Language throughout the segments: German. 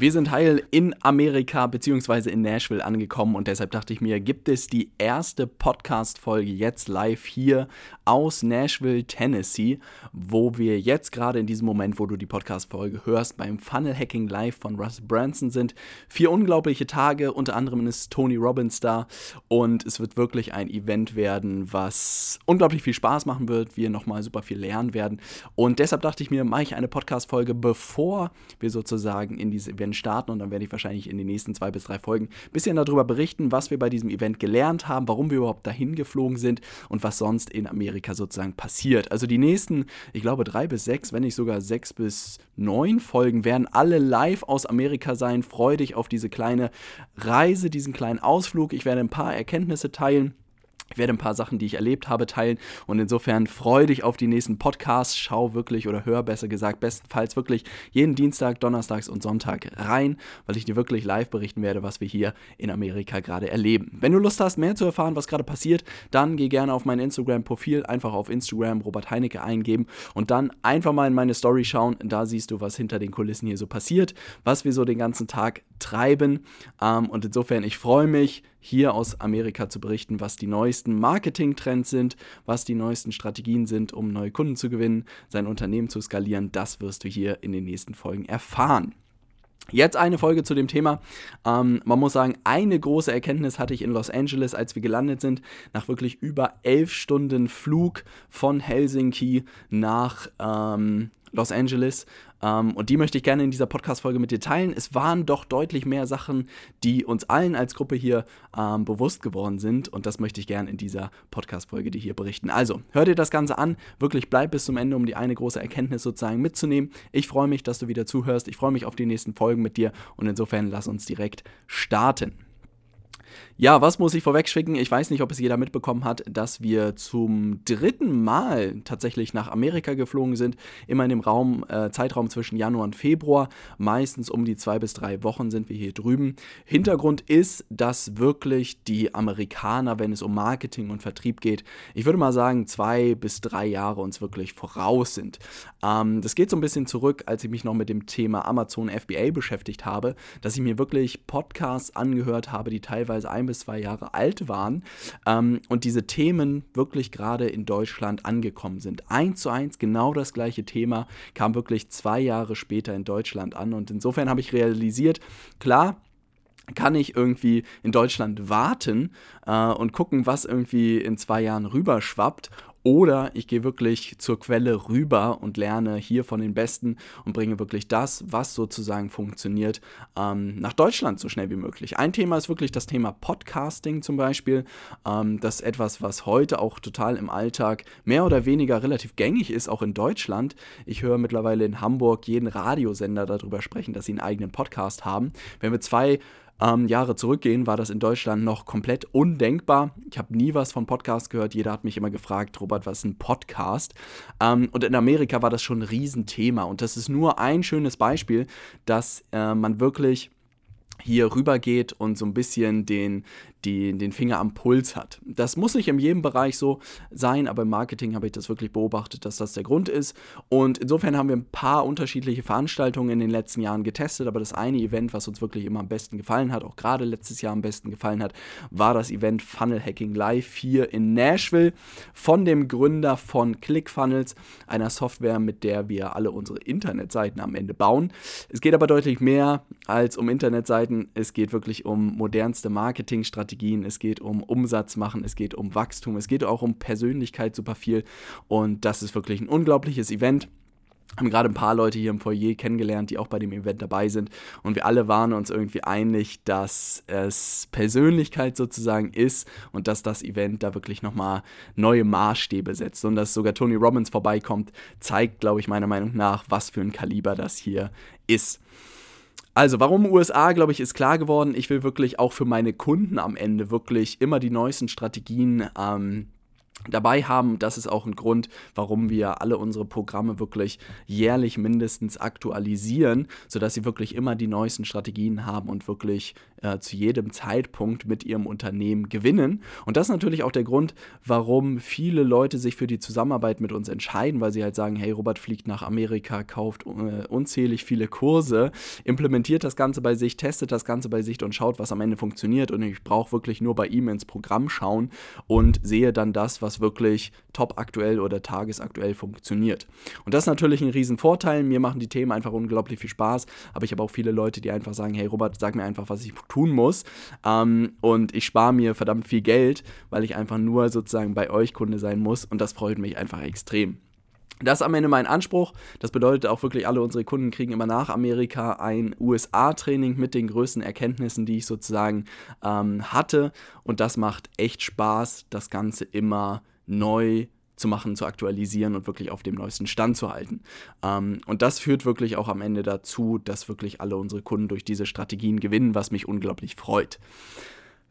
Wir sind heil in Amerika bzw. in Nashville angekommen und deshalb dachte ich mir, gibt es die erste Podcast-Folge jetzt live hier aus Nashville, Tennessee, wo wir jetzt gerade in diesem Moment, wo du die Podcast-Folge hörst, beim Funnel Hacking Live von Russ Branson sind. Vier unglaubliche Tage, unter anderem ist Tony Robbins da und es wird wirklich ein Event werden, was unglaublich viel Spaß machen wird, wir nochmal super viel lernen werden und deshalb dachte ich mir, mache ich eine Podcast-Folge, bevor wir sozusagen in dieses Event Event starten und dann werde ich wahrscheinlich in den nächsten zwei bis drei Folgen ein bisschen darüber berichten, was wir bei diesem Event gelernt haben, warum wir überhaupt dahin geflogen sind und was sonst in Amerika sozusagen passiert. Also die nächsten, ich glaube, drei bis sechs, wenn nicht sogar sechs bis neun Folgen werden alle live aus Amerika sein. Freu dich auf diese kleine Reise, diesen kleinen Ausflug. Ich werde ein paar Erkenntnisse teilen ich werde ein paar Sachen, die ich erlebt habe, teilen und insofern freue dich auf die nächsten Podcasts. Schau wirklich oder hör besser gesagt, bestenfalls wirklich jeden Dienstag, Donnerstags und Sonntag rein, weil ich dir wirklich live berichten werde, was wir hier in Amerika gerade erleben. Wenn du Lust hast, mehr zu erfahren, was gerade passiert, dann geh gerne auf mein Instagram-Profil, einfach auf Instagram Robert Heinecke eingeben und dann einfach mal in meine Story schauen. Da siehst du, was hinter den Kulissen hier so passiert, was wir so den ganzen Tag treiben. Ähm, und insofern, ich freue mich, hier aus Amerika zu berichten, was die neuesten Marketing-Trends sind, was die neuesten Strategien sind, um neue Kunden zu gewinnen, sein Unternehmen zu skalieren. Das wirst du hier in den nächsten Folgen erfahren. Jetzt eine Folge zu dem Thema. Ähm, man muss sagen, eine große Erkenntnis hatte ich in Los Angeles, als wir gelandet sind, nach wirklich über elf Stunden Flug von Helsinki nach ähm, Los Angeles. Ähm, und die möchte ich gerne in dieser Podcast-Folge mit dir teilen. Es waren doch deutlich mehr Sachen, die uns allen als Gruppe hier ähm, bewusst geworden sind. Und das möchte ich gerne in dieser Podcast-Folge dir hier berichten. Also, hör dir das Ganze an. Wirklich bleib bis zum Ende, um die eine große Erkenntnis sozusagen mitzunehmen. Ich freue mich, dass du wieder zuhörst. Ich freue mich auf die nächsten Folgen mit dir. Und insofern lass uns direkt starten. Ja, was muss ich vorweg schicken? Ich weiß nicht, ob es jeder mitbekommen hat, dass wir zum dritten Mal tatsächlich nach Amerika geflogen sind. Immer in dem Raum, äh, Zeitraum zwischen Januar und Februar. Meistens um die zwei bis drei Wochen sind wir hier drüben. Hintergrund ist, dass wirklich die Amerikaner, wenn es um Marketing und Vertrieb geht, ich würde mal sagen, zwei bis drei Jahre uns wirklich voraus sind. Ähm, das geht so ein bisschen zurück, als ich mich noch mit dem Thema Amazon FBA beschäftigt habe, dass ich mir wirklich Podcasts angehört habe, die teilweise ein bis zwei Jahre alt waren ähm, und diese Themen wirklich gerade in Deutschland angekommen sind. Eins zu eins genau das gleiche Thema kam wirklich zwei Jahre später in Deutschland an und insofern habe ich realisiert, klar, kann ich irgendwie in Deutschland warten äh, und gucken, was irgendwie in zwei Jahren rüberschwappt oder ich gehe wirklich zur Quelle rüber und lerne hier von den Besten und bringe wirklich das, was sozusagen funktioniert, ähm, nach Deutschland so schnell wie möglich. Ein Thema ist wirklich das Thema Podcasting zum Beispiel. Ähm, das ist etwas, was heute auch total im Alltag mehr oder weniger relativ gängig ist, auch in Deutschland. Ich höre mittlerweile in Hamburg jeden Radiosender darüber sprechen, dass sie einen eigenen Podcast haben. Wenn wir zwei ähm, Jahre zurückgehen, war das in Deutschland noch komplett undenkbar. Ich habe nie was von Podcast gehört. Jeder hat mich immer gefragt, Robert, was ist ein Podcast? Ähm, und in Amerika war das schon ein Riesenthema. Und das ist nur ein schönes Beispiel, dass äh, man wirklich hier rübergeht und so ein bisschen den, die, den Finger am Puls hat. Das muss nicht in jedem Bereich so sein, aber im Marketing habe ich das wirklich beobachtet, dass das der Grund ist. Und insofern haben wir ein paar unterschiedliche Veranstaltungen in den letzten Jahren getestet, aber das eine Event, was uns wirklich immer am besten gefallen hat, auch gerade letztes Jahr am besten gefallen hat, war das Event Funnel Hacking Live hier in Nashville von dem Gründer von ClickFunnels, einer Software, mit der wir alle unsere Internetseiten am Ende bauen. Es geht aber deutlich mehr als um Internetseiten, es geht wirklich um modernste Marketingstrategien Strategien, es geht um Umsatz machen, es geht um Wachstum, es geht auch um Persönlichkeit super viel. Und das ist wirklich ein unglaubliches Event haben gerade ein paar Leute hier im Foyer kennengelernt, die auch bei dem Event dabei sind. Und wir alle waren uns irgendwie einig, dass es Persönlichkeit sozusagen ist und dass das Event da wirklich nochmal neue Maßstäbe setzt. Und dass sogar Tony Robbins vorbeikommt, zeigt, glaube ich, meiner Meinung nach, was für ein Kaliber das hier ist. Also, warum USA, glaube ich, ist klar geworden. Ich will wirklich auch für meine Kunden am Ende wirklich immer die neuesten Strategien ähm, dabei haben. Das ist auch ein Grund, warum wir alle unsere Programme wirklich jährlich mindestens aktualisieren, sodass sie wirklich immer die neuesten Strategien haben und wirklich äh, zu jedem Zeitpunkt mit ihrem Unternehmen gewinnen. Und das ist natürlich auch der Grund, warum viele Leute sich für die Zusammenarbeit mit uns entscheiden, weil sie halt sagen, hey, Robert fliegt nach Amerika, kauft äh, unzählig viele Kurse, implementiert das Ganze bei sich, testet das Ganze bei sich und schaut, was am Ende funktioniert. Und ich brauche wirklich nur bei ihm ins Programm schauen und sehe dann das, was wirklich top aktuell oder tagesaktuell funktioniert. Und das ist natürlich ein Riesenvorteil. Mir machen die Themen einfach unglaublich viel Spaß, aber ich habe auch viele Leute, die einfach sagen, hey Robert, sag mir einfach, was ich tun muss. Ähm, und ich spare mir verdammt viel Geld, weil ich einfach nur sozusagen bei euch Kunde sein muss. Und das freut mich einfach extrem. Das ist am Ende mein Anspruch. Das bedeutet auch wirklich, alle unsere Kunden kriegen immer nach Amerika ein USA-Training mit den größten Erkenntnissen, die ich sozusagen ähm, hatte. Und das macht echt Spaß, das Ganze immer neu zu machen, zu aktualisieren und wirklich auf dem neuesten Stand zu halten. Ähm, und das führt wirklich auch am Ende dazu, dass wirklich alle unsere Kunden durch diese Strategien gewinnen, was mich unglaublich freut.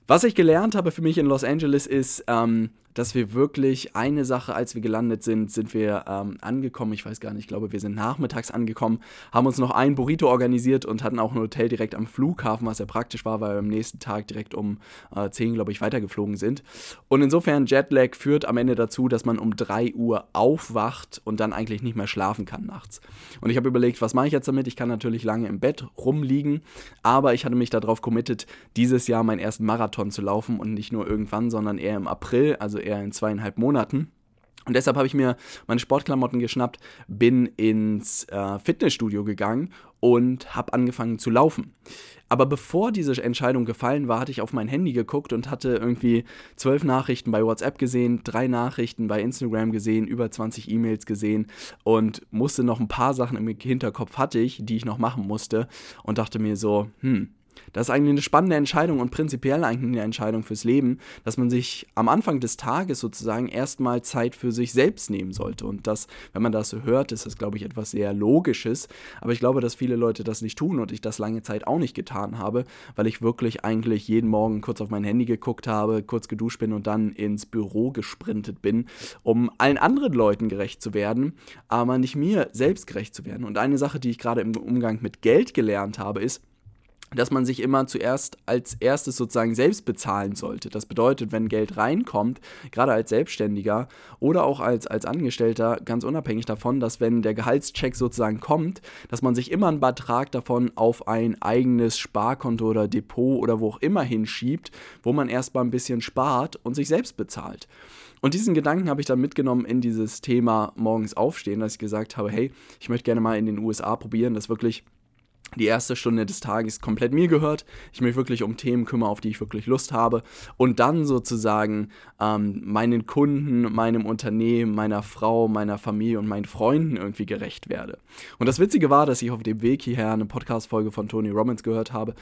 Was ich gelernt habe für mich in Los Angeles ist, ähm, dass wir wirklich eine Sache, als wir gelandet sind, sind wir ähm, angekommen. Ich weiß gar nicht, ich glaube, wir sind nachmittags angekommen, haben uns noch ein Burrito organisiert und hatten auch ein Hotel direkt am Flughafen, was sehr praktisch war, weil wir am nächsten Tag direkt um äh, 10, glaube ich, weitergeflogen sind. Und insofern, Jetlag führt am Ende dazu, dass man um 3 Uhr aufwacht und dann eigentlich nicht mehr schlafen kann nachts. Und ich habe überlegt, was mache ich jetzt damit? Ich kann natürlich lange im Bett rumliegen, aber ich hatte mich darauf committed, dieses Jahr meinen ersten Marathon zu laufen und nicht nur irgendwann, sondern eher im April, also eher in zweieinhalb Monaten. Und deshalb habe ich mir meine Sportklamotten geschnappt, bin ins äh, Fitnessstudio gegangen und habe angefangen zu laufen. Aber bevor diese Entscheidung gefallen war, hatte ich auf mein Handy geguckt und hatte irgendwie zwölf Nachrichten bei WhatsApp gesehen, drei Nachrichten bei Instagram gesehen, über 20 E-Mails gesehen und musste noch ein paar Sachen im Hinterkopf hatte ich, die ich noch machen musste und dachte mir so, hm, das ist eigentlich eine spannende Entscheidung und prinzipiell eigentlich eine Entscheidung fürs Leben, dass man sich am Anfang des Tages sozusagen erstmal Zeit für sich selbst nehmen sollte. Und das, wenn man das so hört, ist das, glaube ich, etwas sehr Logisches. Aber ich glaube, dass viele Leute das nicht tun und ich das lange Zeit auch nicht getan habe, weil ich wirklich eigentlich jeden Morgen kurz auf mein Handy geguckt habe, kurz geduscht bin und dann ins Büro gesprintet bin, um allen anderen Leuten gerecht zu werden, aber nicht mir selbst gerecht zu werden. Und eine Sache, die ich gerade im Umgang mit Geld gelernt habe, ist, dass man sich immer zuerst als erstes sozusagen selbst bezahlen sollte. Das bedeutet, wenn Geld reinkommt, gerade als Selbstständiger oder auch als, als Angestellter, ganz unabhängig davon, dass wenn der Gehaltscheck sozusagen kommt, dass man sich immer einen Betrag davon auf ein eigenes Sparkonto oder Depot oder wo auch immer hinschiebt, wo man erstmal ein bisschen spart und sich selbst bezahlt. Und diesen Gedanken habe ich dann mitgenommen in dieses Thema morgens aufstehen, dass ich gesagt habe, hey, ich möchte gerne mal in den USA probieren, das wirklich die erste Stunde des Tages komplett mir gehört. Ich mich wirklich um Themen kümmere, auf die ich wirklich Lust habe. Und dann sozusagen ähm, meinen Kunden, meinem Unternehmen, meiner Frau, meiner Familie und meinen Freunden irgendwie gerecht werde. Und das Witzige war, dass ich auf dem Weg hierher eine Podcast-Folge von Tony Robbins gehört habe,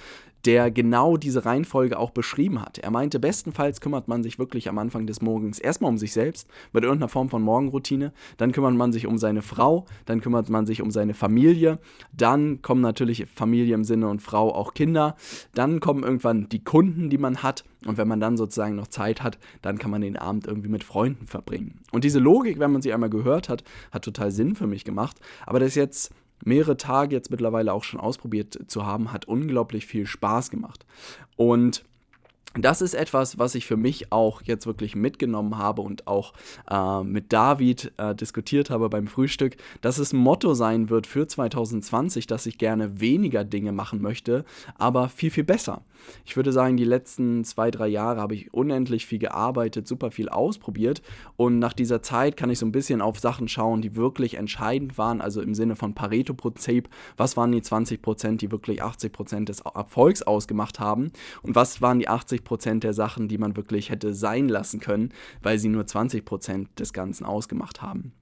der genau diese Reihenfolge auch beschrieben hat. Er meinte, bestenfalls kümmert man sich wirklich am Anfang des Morgens erstmal um sich selbst, mit irgendeiner Form von Morgenroutine. Dann kümmert man sich um seine Frau, dann kümmert man sich um seine Familie. Dann kommen natürlich Familie im Sinne und Frau auch Kinder. Dann kommen irgendwann die Kunden, die man hat. Und wenn man dann sozusagen noch Zeit hat, dann kann man den Abend irgendwie mit Freunden verbringen. Und diese Logik, wenn man sie einmal gehört hat, hat total Sinn für mich gemacht. Aber das jetzt mehrere Tage jetzt mittlerweile auch schon ausprobiert zu haben, hat unglaublich viel Spaß gemacht. Und das ist etwas, was ich für mich auch jetzt wirklich mitgenommen habe und auch äh, mit David äh, diskutiert habe beim Frühstück, dass es ein Motto sein wird für 2020, dass ich gerne weniger Dinge machen möchte, aber viel, viel besser. Ich würde sagen, die letzten zwei, drei Jahre habe ich unendlich viel gearbeitet, super viel ausprobiert und nach dieser Zeit kann ich so ein bisschen auf Sachen schauen, die wirklich entscheidend waren, also im Sinne von Pareto-Prinzip, was waren die 20 Prozent, die wirklich 80 Prozent des Erfolgs ausgemacht haben und was waren die 80 Prozent der Sachen, die man wirklich hätte sein lassen können, weil sie nur 20 Prozent des Ganzen ausgemacht haben.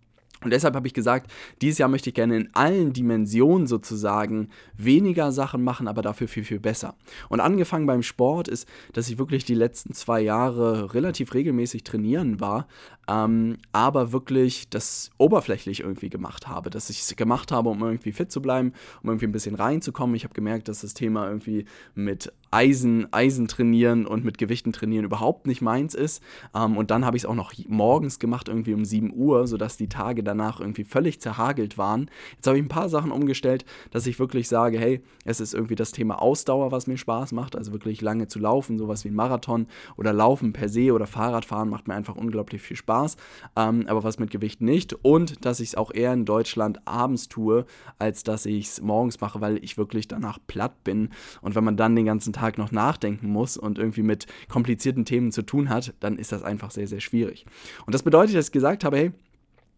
Und deshalb habe ich gesagt, dieses Jahr möchte ich gerne in allen Dimensionen sozusagen weniger Sachen machen, aber dafür viel, viel besser. Und angefangen beim Sport ist, dass ich wirklich die letzten zwei Jahre relativ regelmäßig trainieren war, ähm, aber wirklich das oberflächlich irgendwie gemacht habe. Dass ich es gemacht habe, um irgendwie fit zu bleiben, um irgendwie ein bisschen reinzukommen. Ich habe gemerkt, dass das Thema irgendwie mit Eisen, Eisen trainieren und mit Gewichten trainieren überhaupt nicht meins ist. Ähm, und dann habe ich es auch noch morgens gemacht, irgendwie um 7 Uhr, sodass die Tage danach irgendwie völlig zerhagelt waren. Jetzt habe ich ein paar Sachen umgestellt, dass ich wirklich sage, hey, es ist irgendwie das Thema Ausdauer, was mir Spaß macht, also wirklich lange zu laufen, sowas wie ein Marathon oder Laufen per se oder Fahrradfahren macht mir einfach unglaublich viel Spaß. Ähm, aber was mit Gewicht nicht. Und dass ich es auch eher in Deutschland abends tue, als dass ich es morgens mache, weil ich wirklich danach platt bin. Und wenn man dann den ganzen Tag noch nachdenken muss und irgendwie mit komplizierten Themen zu tun hat, dann ist das einfach sehr, sehr schwierig. Und das bedeutet, dass ich gesagt habe, hey,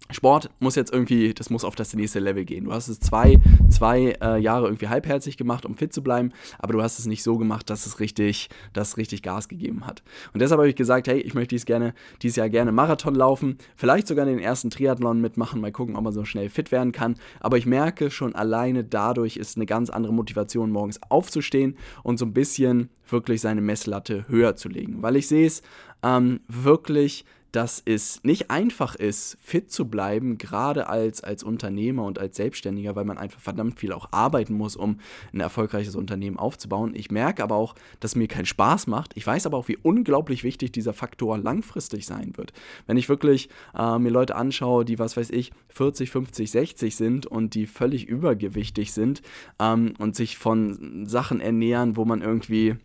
Sport muss jetzt irgendwie, das muss auf das nächste Level gehen. Du hast es zwei, zwei äh, Jahre irgendwie halbherzig gemacht, um fit zu bleiben, aber du hast es nicht so gemacht, dass es richtig, dass richtig Gas gegeben hat. Und deshalb habe ich gesagt, hey, ich möchte dies gerne, dieses Jahr gerne Marathon laufen, vielleicht sogar den ersten Triathlon mitmachen, mal gucken, ob man so schnell fit werden kann. Aber ich merke schon alleine dadurch ist eine ganz andere Motivation, morgens aufzustehen und so ein bisschen wirklich seine Messlatte höher zu legen. Weil ich sehe es ähm, wirklich dass es nicht einfach ist, fit zu bleiben, gerade als, als Unternehmer und als Selbstständiger, weil man einfach verdammt viel auch arbeiten muss, um ein erfolgreiches Unternehmen aufzubauen. Ich merke aber auch, dass mir keinen Spaß macht. Ich weiß aber auch, wie unglaublich wichtig dieser Faktor langfristig sein wird. Wenn ich wirklich äh, mir Leute anschaue, die, was weiß ich, 40, 50, 60 sind und die völlig übergewichtig sind ähm, und sich von Sachen ernähren, wo man irgendwie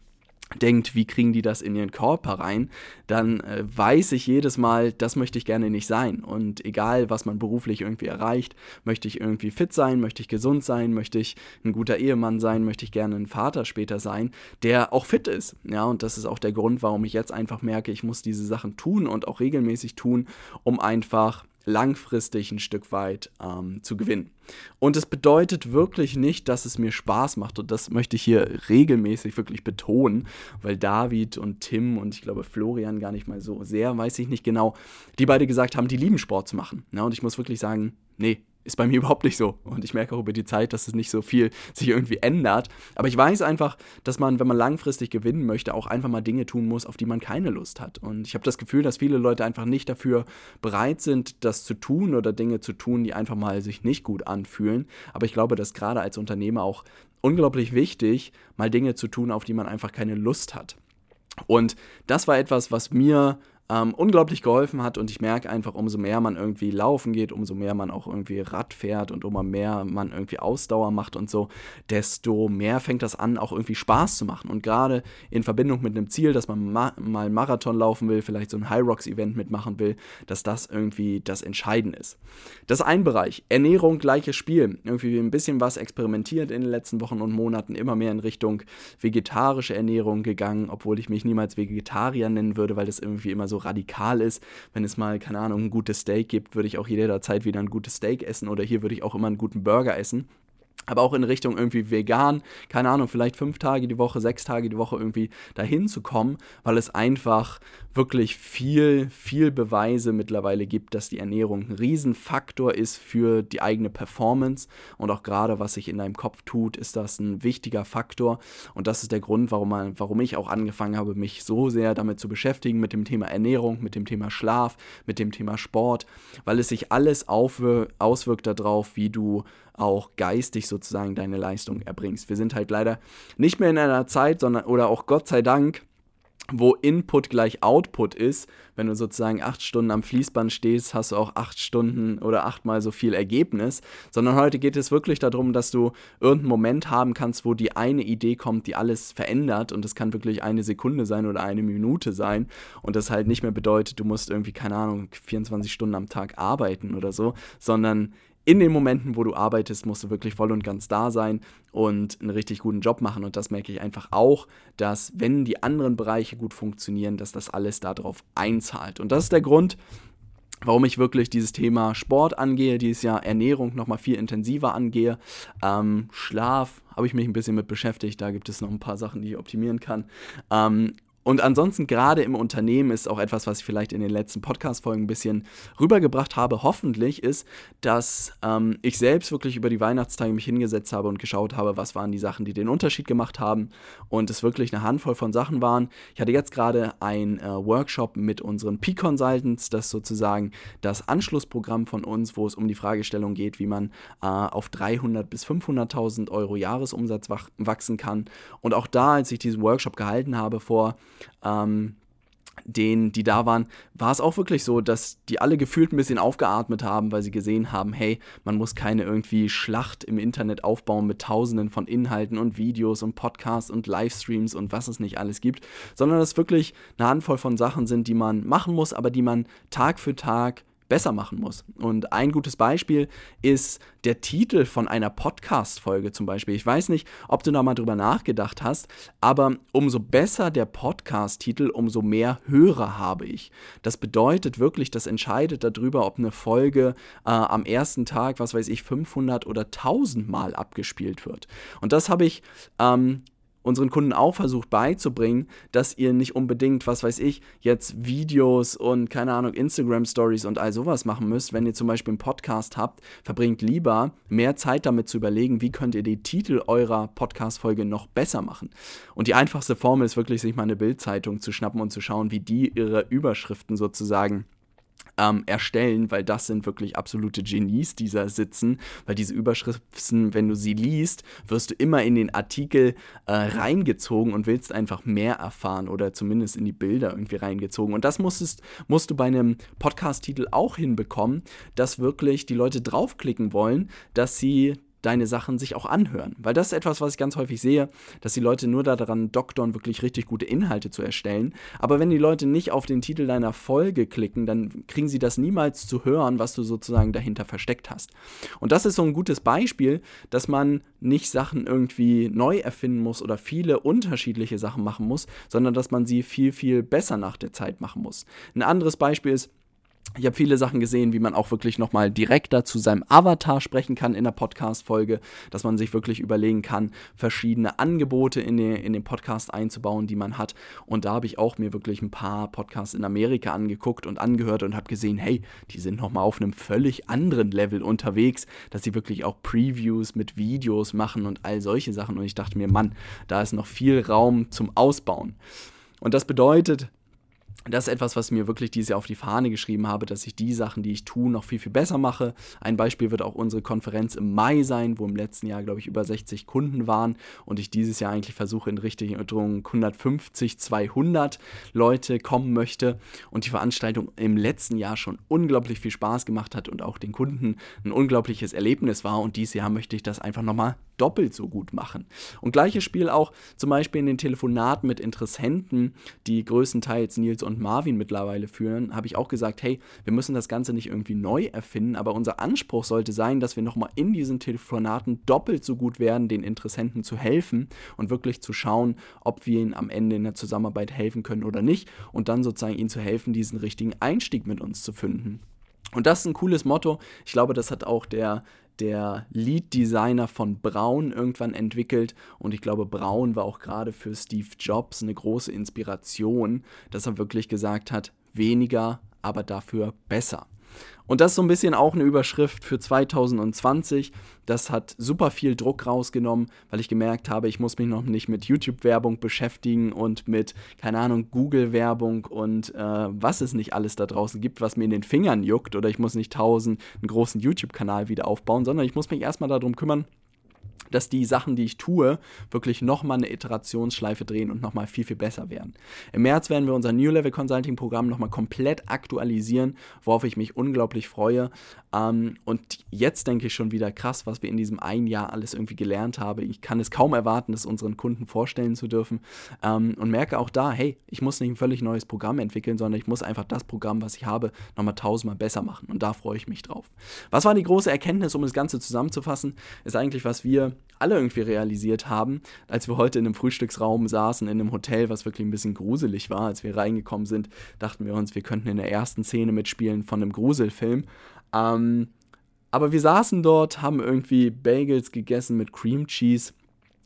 denkt, wie kriegen die das in ihren Körper rein, dann äh, weiß ich jedes Mal, das möchte ich gerne nicht sein. Und egal, was man beruflich irgendwie erreicht, möchte ich irgendwie fit sein, möchte ich gesund sein, möchte ich ein guter Ehemann sein, möchte ich gerne ein Vater später sein, der auch fit ist. Ja, und das ist auch der Grund, warum ich jetzt einfach merke, ich muss diese Sachen tun und auch regelmäßig tun, um einfach langfristig ein Stück weit ähm, zu gewinnen. Und es bedeutet wirklich nicht, dass es mir Spaß macht. Und das möchte ich hier regelmäßig wirklich betonen, weil David und Tim und ich glaube Florian gar nicht mal so sehr, weiß ich nicht genau, die beide gesagt haben, die lieben Sport zu machen. Ja, und ich muss wirklich sagen, nee, ist bei mir überhaupt nicht so. Und ich merke auch über die Zeit, dass es nicht so viel sich irgendwie ändert. Aber ich weiß einfach, dass man, wenn man langfristig gewinnen möchte, auch einfach mal Dinge tun muss, auf die man keine Lust hat. Und ich habe das Gefühl, dass viele Leute einfach nicht dafür bereit sind, das zu tun oder Dinge zu tun, die einfach mal sich nicht gut anfühlen. Aber ich glaube, dass gerade als Unternehmer auch unglaublich wichtig, mal Dinge zu tun, auf die man einfach keine Lust hat. Und das war etwas, was mir ähm, unglaublich geholfen hat und ich merke einfach, umso mehr man irgendwie laufen geht, umso mehr man auch irgendwie Rad fährt und umso mehr man irgendwie Ausdauer macht und so, desto mehr fängt das an, auch irgendwie Spaß zu machen. Und gerade in Verbindung mit einem Ziel, dass man ma mal einen Marathon laufen will, vielleicht so ein High Rocks Event mitmachen will, dass das irgendwie das Entscheidende ist. Das ist ein Bereich. Ernährung, gleiches Spiel. Irgendwie ein bisschen was experimentiert in den letzten Wochen und Monaten, immer mehr in Richtung vegetarische Ernährung gegangen, obwohl ich mich niemals Vegetarier nennen würde, weil das irgendwie immer so radikal ist. Wenn es mal, keine Ahnung, ein gutes Steak gibt, würde ich auch jederzeit wieder ein gutes Steak essen oder hier würde ich auch immer einen guten Burger essen aber auch in Richtung irgendwie vegan, keine Ahnung, vielleicht fünf Tage die Woche, sechs Tage die Woche irgendwie dahin zu kommen, weil es einfach wirklich viel, viel Beweise mittlerweile gibt, dass die Ernährung ein Riesenfaktor ist für die eigene Performance. Und auch gerade was sich in deinem Kopf tut, ist das ein wichtiger Faktor. Und das ist der Grund, warum, man, warum ich auch angefangen habe, mich so sehr damit zu beschäftigen, mit dem Thema Ernährung, mit dem Thema Schlaf, mit dem Thema Sport, weil es sich alles auswirkt darauf, wie du auch geistig sozusagen deine Leistung erbringst. Wir sind halt leider nicht mehr in einer Zeit, sondern oder auch Gott sei Dank, wo Input gleich Output ist. Wenn du sozusagen acht Stunden am Fließband stehst, hast du auch acht Stunden oder achtmal so viel Ergebnis. Sondern heute geht es wirklich darum, dass du irgendeinen Moment haben kannst, wo die eine Idee kommt, die alles verändert. Und das kann wirklich eine Sekunde sein oder eine Minute sein. Und das halt nicht mehr bedeutet, du musst irgendwie, keine Ahnung, 24 Stunden am Tag arbeiten oder so, sondern in den Momenten, wo du arbeitest, musst du wirklich voll und ganz da sein und einen richtig guten Job machen. Und das merke ich einfach auch, dass wenn die anderen Bereiche gut funktionieren, dass das alles darauf einzahlt. Und das ist der Grund, warum ich wirklich dieses Thema Sport angehe, dieses Jahr Ernährung nochmal viel intensiver angehe. Ähm, Schlaf habe ich mich ein bisschen mit beschäftigt, da gibt es noch ein paar Sachen, die ich optimieren kann. Ähm, Und ansonsten gerade im Unternehmen ist auch etwas, was ich vielleicht in den letzten Podcast-Folgen ein bisschen rübergebracht habe, hoffentlich, ist, dass ähm, ich selbst wirklich über die Weihnachtstage mich hingesetzt habe und geschaut habe, was waren die Sachen, die den Unterschied gemacht haben und es wirklich eine Handvoll von Sachen waren. Ich hatte jetzt gerade ein äh, Workshop mit unseren P-Consultants, das sozusagen das Anschlussprogramm von uns, wo es um die Fragestellung geht, wie man äh, auf 300 bis 500.000 Euro Jahresumsatz wach wachsen kann. Und auch da, als ich diesen Workshop gehalten habe vor ähm, den, die da waren, war es auch wirklich so, dass die alle gefühlt ein bisschen aufgeatmet haben, weil sie gesehen haben, hey, man muss keine irgendwie Schlacht im Internet aufbauen mit tausenden von Inhalten und Videos und Podcasts und Livestreams und was es nicht alles gibt, sondern dass wirklich eine Handvoll von Sachen sind, die man machen muss, aber die man Tag für Tag besser machen muss. Und ein gutes Beispiel ist der Titel von einer Podcast-Folge zum Beispiel. Ich weiß nicht, ob du da mal drüber nachgedacht hast, aber umso besser der Podcast-Titel, umso mehr Hörer habe ich. Das bedeutet wirklich, das entscheidet darüber, ob eine Folge äh, am ersten Tag, was weiß ich, 500 oder 1000 Mal abgespielt wird. Und das habe ich ähm, unseren Kunden auch versucht beizubringen, dass ihr nicht unbedingt, was weiß ich, jetzt Videos und keine Ahnung, Instagram Stories und all sowas machen müsst. Wenn ihr zum Beispiel einen Podcast habt, verbringt lieber mehr Zeit damit zu überlegen, wie könnt ihr die Titel eurer Podcast-Folge noch besser machen. Und die einfachste Formel ist wirklich, sich mal eine Bildzeitung zu schnappen und zu schauen, wie die ihre Überschriften sozusagen ähm, erstellen, weil das sind wirklich absolute Genies, die da sitzen, weil diese Überschriften, wenn du sie liest, wirst du immer in den Artikel äh, reingezogen und willst einfach mehr erfahren oder zumindest in die Bilder irgendwie reingezogen. Und das musstest, musst du bei einem Podcast-Titel auch hinbekommen, dass wirklich die Leute draufklicken wollen, dass sie deine Sachen sich auch anhören. Weil das ist etwas, was ich ganz häufig sehe, dass die Leute nur daran doktern, wirklich richtig gute Inhalte zu erstellen. Aber wenn die Leute nicht auf den Titel deiner Folge klicken, dann kriegen sie das niemals zu hören, was du sozusagen dahinter versteckt hast. Und das ist so ein gutes Beispiel, dass man nicht Sachen irgendwie neu erfinden muss oder viele unterschiedliche Sachen machen muss, sondern dass man sie viel, viel besser nach der Zeit machen muss. Ein anderes Beispiel ist, ich habe viele Sachen gesehen, wie man auch wirklich nochmal direkter zu seinem Avatar sprechen kann in der Podcast-Folge, dass man sich wirklich überlegen kann, verschiedene Angebote in den, in den Podcast einzubauen, die man hat. Und da habe ich auch mir wirklich ein paar Podcasts in Amerika angeguckt und angehört und habe gesehen, hey, die sind nochmal auf einem völlig anderen Level unterwegs, dass sie wirklich auch Previews mit Videos machen und all solche Sachen. Und ich dachte mir, Mann, da ist noch viel Raum zum Ausbauen. Und das bedeutet, das ist etwas, was mir wirklich dieses Jahr auf die Fahne geschrieben habe, dass ich die Sachen, die ich tue, noch viel, viel besser mache. Ein Beispiel wird auch unsere Konferenz im Mai sein, wo im letzten Jahr, glaube ich, über 60 Kunden waren und ich dieses Jahr eigentlich versuche, in Richtung 150, 200 Leute kommen möchte und die Veranstaltung im letzten Jahr schon unglaublich viel Spaß gemacht hat und auch den Kunden ein unglaubliches Erlebnis war und dieses Jahr möchte ich das einfach nochmal doppelt so gut machen. Und gleiches Spiel auch zum Beispiel in den Telefonaten mit Interessenten, die größtenteils Nils und Marvin mittlerweile führen, habe ich auch gesagt, hey, wir müssen das Ganze nicht irgendwie neu erfinden, aber unser Anspruch sollte sein, dass wir nochmal in diesen Telefonaten doppelt so gut werden, den Interessenten zu helfen und wirklich zu schauen, ob wir ihnen am Ende in der Zusammenarbeit helfen können oder nicht und dann sozusagen ihnen zu helfen, diesen richtigen Einstieg mit uns zu finden. Und das ist ein cooles Motto. Ich glaube, das hat auch der der Lead-Designer von Braun irgendwann entwickelt. Und ich glaube, Braun war auch gerade für Steve Jobs eine große Inspiration, dass er wirklich gesagt hat, weniger, aber dafür besser. Und das ist so ein bisschen auch eine Überschrift für 2020. Das hat super viel Druck rausgenommen, weil ich gemerkt habe, ich muss mich noch nicht mit YouTube-Werbung beschäftigen und mit, keine Ahnung, Google-Werbung und äh, was es nicht alles da draußen gibt, was mir in den Fingern juckt. Oder ich muss nicht tausend einen großen YouTube-Kanal wieder aufbauen, sondern ich muss mich erstmal darum kümmern, dass die Sachen, die ich tue, wirklich nochmal eine Iterationsschleife drehen und nochmal viel, viel besser werden. Im März werden wir unser New Level Consulting Programm nochmal komplett aktualisieren, worauf ich mich unglaublich freue. Ähm, und jetzt denke ich schon wieder krass, was wir in diesem einen Jahr alles irgendwie gelernt haben. Ich kann es kaum erwarten, das unseren Kunden vorstellen zu dürfen ähm, und merke auch da, hey, ich muss nicht ein völlig neues Programm entwickeln, sondern ich muss einfach das Programm, was ich habe, nochmal tausendmal besser machen. Und da freue ich mich drauf. Was war die große Erkenntnis, um das Ganze zusammenzufassen? Ist eigentlich, was wir alle irgendwie realisiert haben, als wir heute in einem Frühstücksraum saßen, in einem Hotel, was wirklich ein bisschen gruselig war. Als wir reingekommen sind, dachten wir uns, wir könnten in der ersten Szene mitspielen von einem Gruselfilm. Ähm, aber wir saßen dort, haben irgendwie Bagels gegessen mit Cream Cheese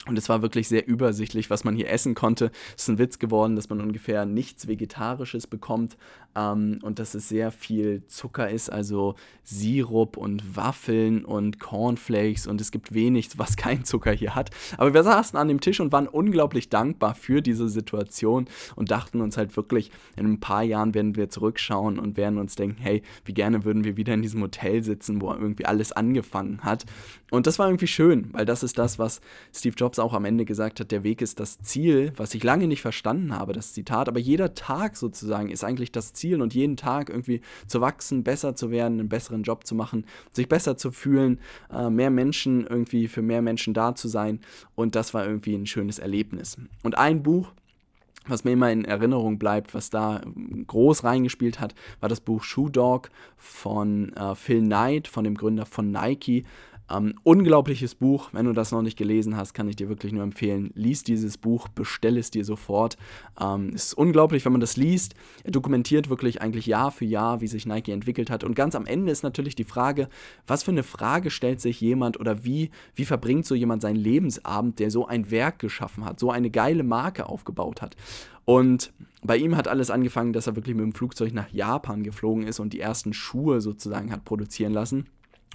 Und es war wirklich sehr übersichtlich, was man hier essen konnte. Es ist ein Witz geworden, dass man ungefähr nichts Vegetarisches bekommt ähm, und dass es sehr viel Zucker ist, also Sirup und Waffeln und Cornflakes und es gibt wenig, was kein Zucker hier hat. Aber wir saßen an dem Tisch und waren unglaublich dankbar für diese Situation und dachten uns halt wirklich, in ein paar Jahren werden wir zurückschauen und werden uns denken, hey, wie gerne würden wir wieder in diesem Hotel sitzen, wo irgendwie alles angefangen hat. Und das war irgendwie schön, weil das ist das, was Steve Jobs auch am Ende gesagt hat, der Weg ist das Ziel, was ich lange nicht verstanden habe, das Zitat, aber jeder Tag sozusagen ist eigentlich das Ziel und jeden Tag irgendwie zu wachsen, besser zu werden, einen besseren Job zu machen, sich besser zu fühlen, äh, mehr Menschen irgendwie für mehr Menschen da zu sein und das war irgendwie ein schönes Erlebnis. Und ein Buch, was mir immer in Erinnerung bleibt, was da groß reingespielt hat, war das Buch Shoe Dog von äh, Phil Knight, von dem Gründer von Nike. Ähm, unglaubliches Buch. Wenn du das noch nicht gelesen hast, kann ich dir wirklich nur empfehlen. Lies dieses Buch, bestell es dir sofort. Ähm, es ist unglaublich, wenn man das liest. Er dokumentiert wirklich eigentlich Jahr für Jahr, wie sich Nike entwickelt hat. Und ganz am Ende ist natürlich die Frage, was für eine Frage stellt sich jemand oder wie, wie verbringt so jemand seinen Lebensabend, der so ein Werk geschaffen hat, so eine geile Marke aufgebaut hat. Und bei ihm hat alles angefangen, dass er wirklich mit dem Flugzeug nach Japan geflogen ist und die ersten Schuhe sozusagen hat produzieren lassen.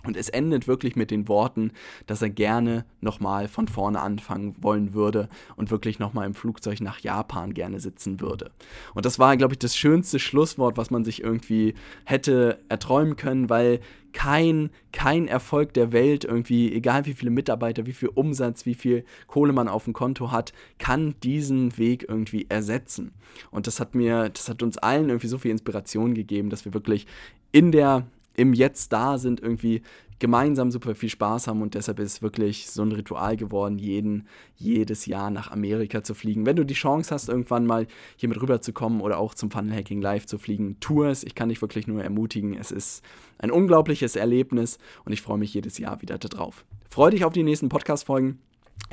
Und es endet wirklich mit den Worten, dass er gerne nochmal von vorne anfangen wollen würde und wirklich nochmal im Flugzeug nach Japan gerne sitzen würde. Und das war, glaube ich, das schönste Schlusswort, was man sich irgendwie hätte erträumen können, weil kein, kein Erfolg der Welt, irgendwie, egal wie viele Mitarbeiter, wie viel Umsatz, wie viel Kohle man auf dem Konto hat, kann diesen Weg irgendwie ersetzen. Und das hat mir, das hat uns allen irgendwie so viel Inspiration gegeben, dass wir wirklich in der im Jetzt da sind, irgendwie gemeinsam super viel Spaß haben und deshalb ist es wirklich so ein Ritual geworden, jeden, jedes Jahr nach Amerika zu fliegen. Wenn du die Chance hast, irgendwann mal hier mit rüber zu kommen oder auch zum Funnel Hacking Live zu fliegen, tu es. Ich kann dich wirklich nur ermutigen. Es ist ein unglaubliches Erlebnis und ich freue mich jedes Jahr wieder darauf. Freue dich auf die nächsten Podcast-Folgen.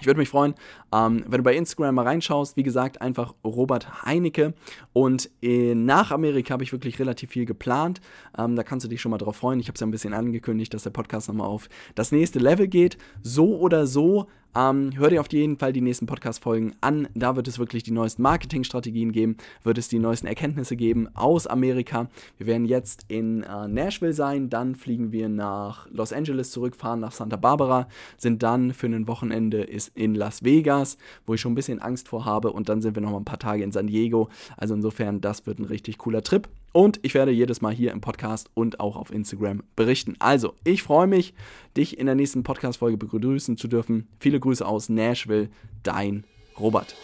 Ich würde mich freuen, ähm, wenn du bei Instagram mal reinschaust. Wie gesagt, einfach Robert Heinecke. Und äh, nach Amerika habe ich wirklich relativ viel geplant. Ähm, da kannst du dich schon mal drauf freuen. Ich habe es ja ein bisschen angekündigt, dass der Podcast nochmal auf das nächste Level geht. So oder so ähm, hör dir auf jeden Fall die nächsten Podcast-Folgen an. Da wird es wirklich die neuesten Marketingstrategien geben, wird es die neuesten Erkenntnisse geben aus Amerika. Wir werden jetzt in äh, Nashville sein, dann fliegen wir nach Los Angeles zurückfahren, nach Santa Barbara, sind dann für ein Wochenende in Las Vegas, wo ich schon ein bisschen Angst vor habe und dann sind wir noch mal ein paar Tage in San Diego. Also insofern, das wird ein richtig cooler Trip. Und ich werde jedes Mal hier im Podcast und auch auf Instagram berichten. Also, ich freue mich, dich in der nächsten Podcast-Folge begrüßen zu dürfen. Viele Grüße aus Nashville, dein Robert.